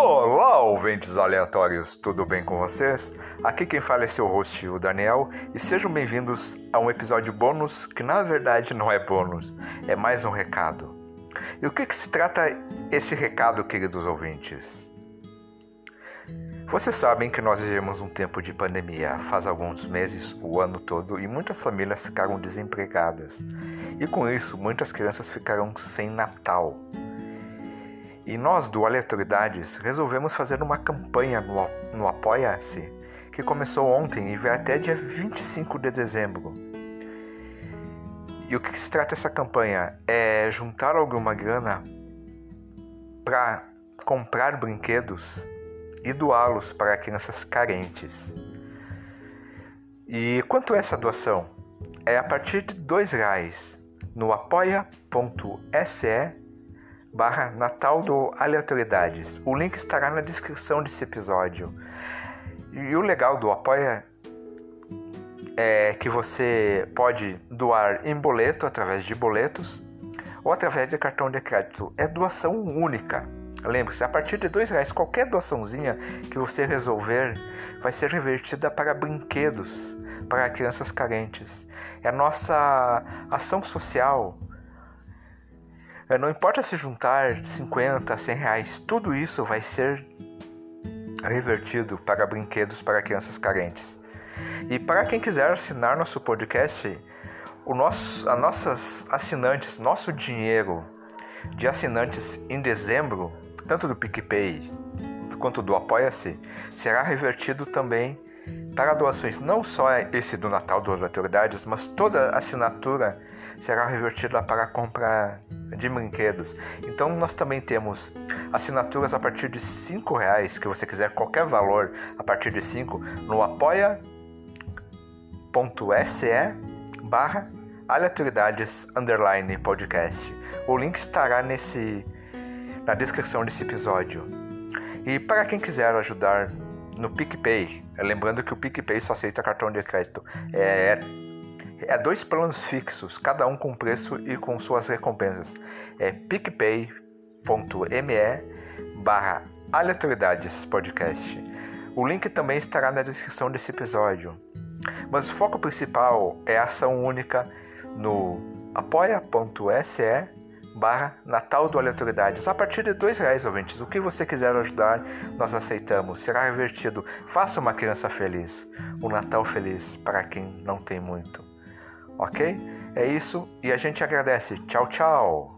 Olá, ouvintes aleatórios, tudo bem com vocês? Aqui quem fala é seu host, o Daniel, e sejam bem-vindos a um episódio bônus que na verdade não é bônus, é mais um recado. E o que, que se trata esse recado, queridos ouvintes? Vocês sabem que nós vivemos um tempo de pandemia, faz alguns meses, o ano todo, e muitas famílias ficaram desempregadas. E com isso, muitas crianças ficaram sem Natal. E nós do Aleatoriedades resolvemos fazer uma campanha no, no Apoia-se, que começou ontem e vai até dia 25 de dezembro. E o que se trata essa campanha? É juntar alguma grana para comprar brinquedos e doá-los para crianças carentes. E quanto é essa doação? É a partir de dois reais no apoia.se barra Natal do Aleatoriedades. O link estará na descrição desse episódio. E o legal do Apoia é que você pode doar em boleto, através de boletos, ou através de cartão de crédito. É doação única. Lembre-se, a partir de dois reais, qualquer doaçãozinha que você resolver vai ser revertida para brinquedos para crianças carentes. É a nossa ação social não importa se juntar 50, 100 reais, tudo isso vai ser revertido para brinquedos para crianças carentes. E para quem quiser assinar nosso podcast, o nosso, as nossas assinantes, nosso dinheiro de assinantes em dezembro, tanto do PicPay quanto do Apoia-se, será revertido também para doações, não só esse do Natal das Autoridades, mas toda assinatura será revertida para a compra de brinquedos. Então nós também temos assinaturas a partir de cinco reais, que você quiser qualquer valor a partir de cinco no apoia.se barra aleatoriedades underline podcast. O link estará nesse na descrição desse episódio. E para quem quiser ajudar no PicPay, lembrando que o PicPay só aceita cartão de crédito, é é dois planos fixos, cada um com preço e com suas recompensas. É picpay.me barra aleatoriedades podcast. O link também estará na descrição desse episódio. Mas o foco principal é a ação única no apoia.se barra Natal do Aleatoriedades. A partir de dois reais, ouvintes, o que você quiser ajudar, nós aceitamos. Será revertido. Faça uma criança feliz. Um Natal feliz para quem não tem muito ok? É isso e a gente agradece. Tchau, tchau!